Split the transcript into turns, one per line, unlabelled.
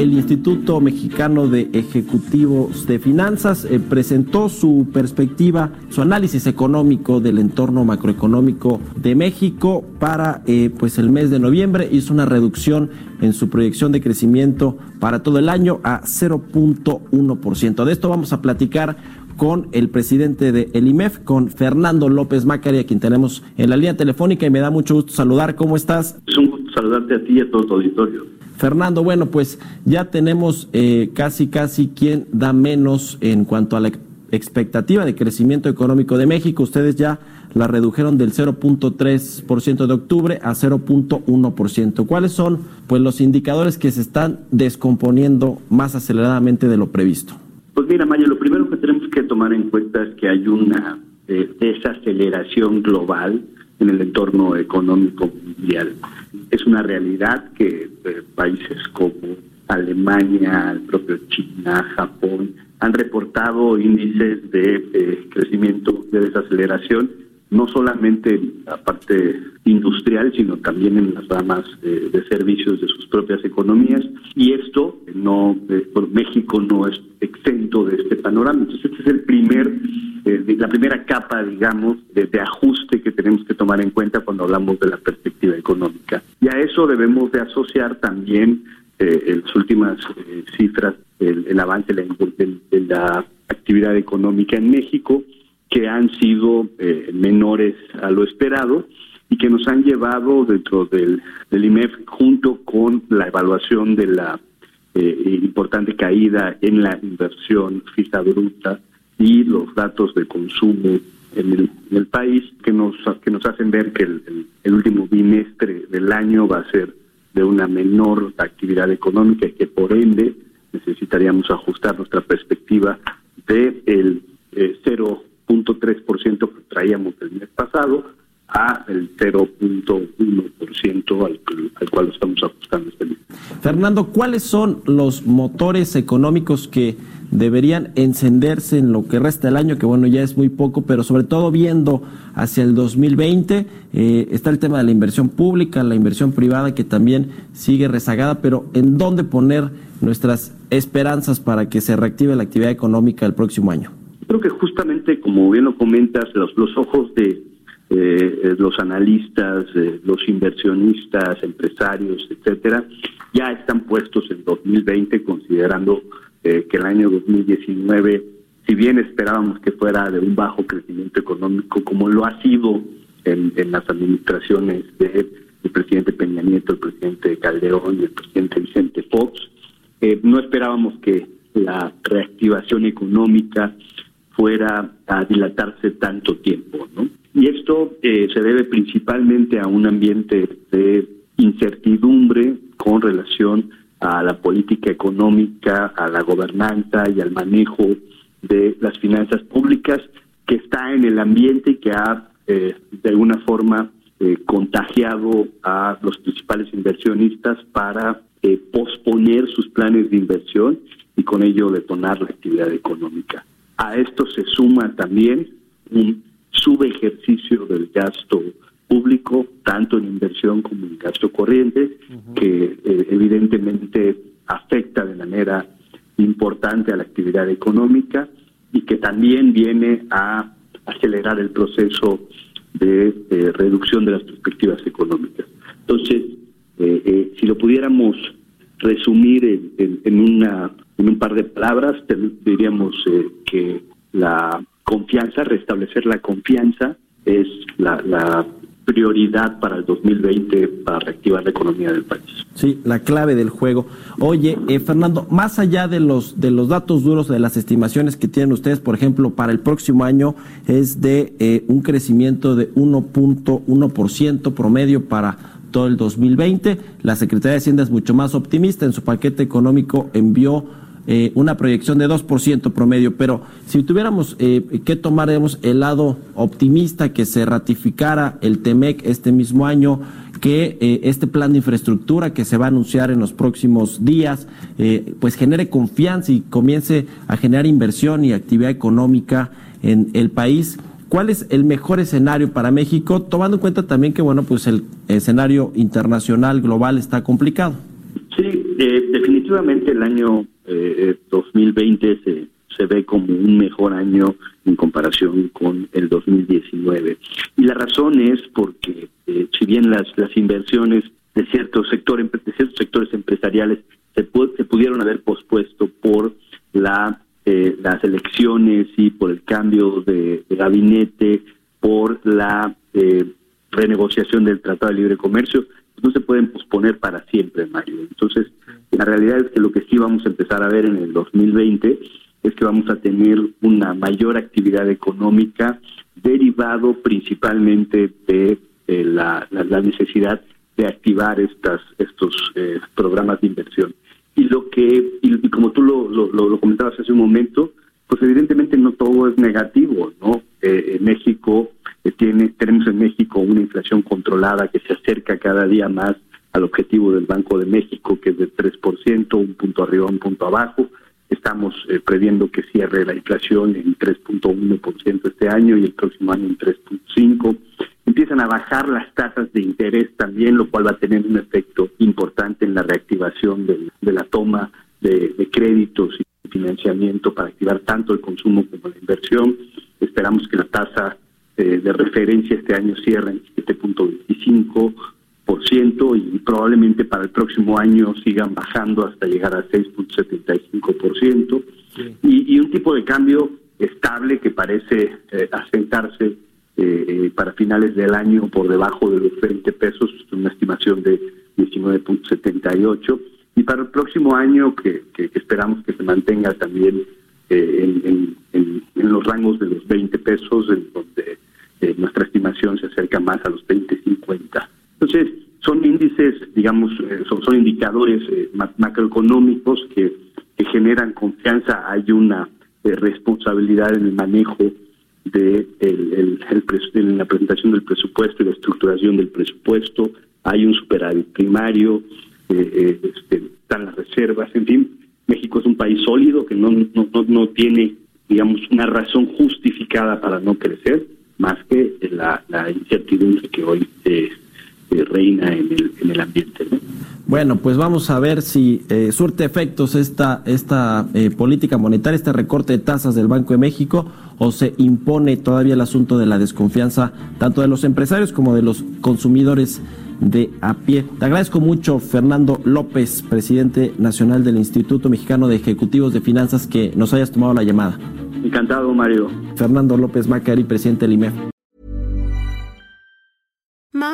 El Instituto Mexicano de Ejecutivos de Finanzas eh, presentó su perspectiva, su análisis económico del entorno macroeconómico de México para eh, pues el mes de noviembre. Hizo una reducción en su proyección de crecimiento para todo el año a 0.1%. De esto vamos a platicar con el presidente de el IMEF, con Fernando López Macari, a quien tenemos en la línea telefónica y me da mucho gusto saludar. ¿Cómo estás?
Es un gusto saludarte a ti y a todo tu auditorio.
Fernando, bueno, pues ya tenemos eh, casi, casi quien da menos en cuanto a la expectativa de crecimiento económico de México. Ustedes ya la redujeron del 0.3% de octubre a 0.1%. ¿Cuáles son pues los indicadores que se están descomponiendo más aceleradamente de lo previsto?
Pues mira, Mayo, lo primero que tenemos que tomar en cuenta es que hay una eh, desaceleración global en el entorno económico mundial. Es una realidad que eh, países como Alemania, el propio China, Japón, han reportado índices de eh, crecimiento, de desaceleración, no solamente en la parte industrial, sino también en las ramas de servicios de sus propias economías. Y esto, no, eh, por México no es exento de este panorama. Entonces, este es el primer eh, la primera capa, digamos, de, ajuste que tenemos que tomar en cuenta cuando hablamos de la perspectiva económica. Y a eso debemos de asociar también eh, las últimas eh, cifras el, avance de la, actividad económica en México, que han sido menores a lo esperado y que nos han llevado dentro del, del IMEF junto con la evaluación de la importante caída en la inversión fija bruta y los datos de consumo en el, país que nos que nos hacen ver que el, último bimestre del año va a ser de una menor actividad económica y que por ende necesitaríamos ajustar nuestra perspectiva de el 0.3% eh, que traíamos el mes pasado a el 0.1% al, al cual estamos ajustando este mes.
Fernando, ¿cuáles son los motores económicos que deberían encenderse en lo que resta del año, que bueno, ya es muy poco, pero sobre todo viendo hacia el 2020, eh, está el tema de la inversión pública, la inversión privada que también sigue rezagada, pero ¿en dónde poner nuestras esperanzas para que se reactive la actividad económica el próximo año?
Creo que justamente, como bien lo comentas, los, los ojos de eh, los analistas, los inversionistas, empresarios, etcétera, ya están puestos en 2020 considerando eh, que el año 2019, si bien esperábamos que fuera de un bajo crecimiento económico, como lo ha sido en, las administraciones del presidente Peña Nieto, el presidente Calderón y el presidente Vicente Fox, eh, no esperábamos que la reactivación económica fuera a dilatarse tanto tiempo, ¿no? Y esto eh, se debe principalmente a un ambiente de incertidumbre con relación a la política económica, a la gobernanza y al manejo de las finanzas públicas que está en el ambiente y que ha eh, de alguna forma eh, contagiado a los principales inversionistas para eh, posponer sus planes de inversión y con ello detonar la actividad económica. A esto se suma también un subejercicio del gasto público, inversión como en gasto corriente, que eh, evidentemente afecta de manera importante a la actividad económica y que también viene a acelerar el proceso de reducción de las perspectivas económicas. Entonces, eh, eh, si lo pudiéramos resumir en, una, en un par de palabras, diríamos que la confianza, restablecer la confianza, es la, la prioridad para el 2020 para reactivar la economía del país.
Sí, la clave del juego. Oye, eh, Fernando, más allá de los de los datos duros de las estimaciones que tienen ustedes, por ejemplo, para el próximo año es de eh, un crecimiento de 1.1% promedio para todo el 2020. La Secretaría de Hacienda es mucho más optimista. En su paquete económico envió eh, una proyección de 2% promedio, pero si tuviéramos eh, que tomar el lado optimista que se ratificara el TEMEC este mismo año, que eh, este plan de infraestructura que se va a anunciar en los próximos días, eh, pues genere confianza y comience a generar inversión y actividad económica en el país. ¿Cuál es el mejor escenario para México, tomando en cuenta también que, bueno, pues el escenario internacional, global está complicado?
Eh, definitivamente el año 2020 se se ve como un mejor año en comparación con el 2019. Y la razón es porque eh, si bien las, las inversiones de ciertos sectores de ciertos sectores empresariales se, se pudieron haber pospuesto por la eh, las elecciones y por el cambio de, gabinete, por la eh, renegociación del Tratado de Libre Comercio, pues no se pueden posponer para siempre, Mario. Entonces, la realidad es que lo que sí vamos a empezar a ver en el 2020 es que vamos a tener una mayor actividad económica derivado principalmente de eh, la, necesidad de activar estas estos eh, programas de inversión. Y lo que y, como tú lo, comentabas hace un momento pues evidentemente no todo es negativo no eh, en México tiene tenemos en México una inflación controlada que se acerca cada día más al objetivo del Banco de México que es de 3%, un punto arriba un punto abajo Estamos eh, previendo que cierre la inflación en 3.1% este año y el próximo año en 3.5%. Empiezan a bajar las tasas de interés también, lo cual va a tener un efecto importante en la reactivación de, la toma de, créditos y financiamiento para activar tanto el consumo como la inversión. Esperamos que la tasa eh, de referencia este año cierre en 7.25 y probablemente para el próximo año sigan bajando hasta llegar a 6.75%. Y, y un tipo de cambio estable que parece eh, asentarse eh, eh, para finales del año por debajo de los 20 pesos, una estimación de 19.78. Y para el próximo año, que, esperamos que se mantenga también en, en, los rangos de los 20 pesos, en donde nuestra estimación se acerca más a los 20.50. Entonces, son índices, digamos, eh, son, indicadores eh, macroeconómicos que, generan confianza. Hay una eh, responsabilidad en el manejo de el, el, la presentación del presupuesto y la estructuración del presupuesto. Hay un superávit primario, este, están las reservas, en fin. México es un país sólido que no, no, no, tiene, digamos, una razón justificada para no crecer, más que la, incertidumbre que hoy reina en el, en el ambiente.
Bueno, pues vamos a ver si eh, surte efectos esta, esta eh, política monetaria, este recorte de tasas del Banco de México, o se impone todavía el asunto de la desconfianza tanto de los empresarios como de los consumidores de a pie. Te agradezco mucho, Fernando López, presidente nacional del Instituto Mexicano de Ejecutivos de Finanzas, que nos hayas tomado la llamada.
Encantado, Mario.
Fernando López Macari, presidente del IMEF.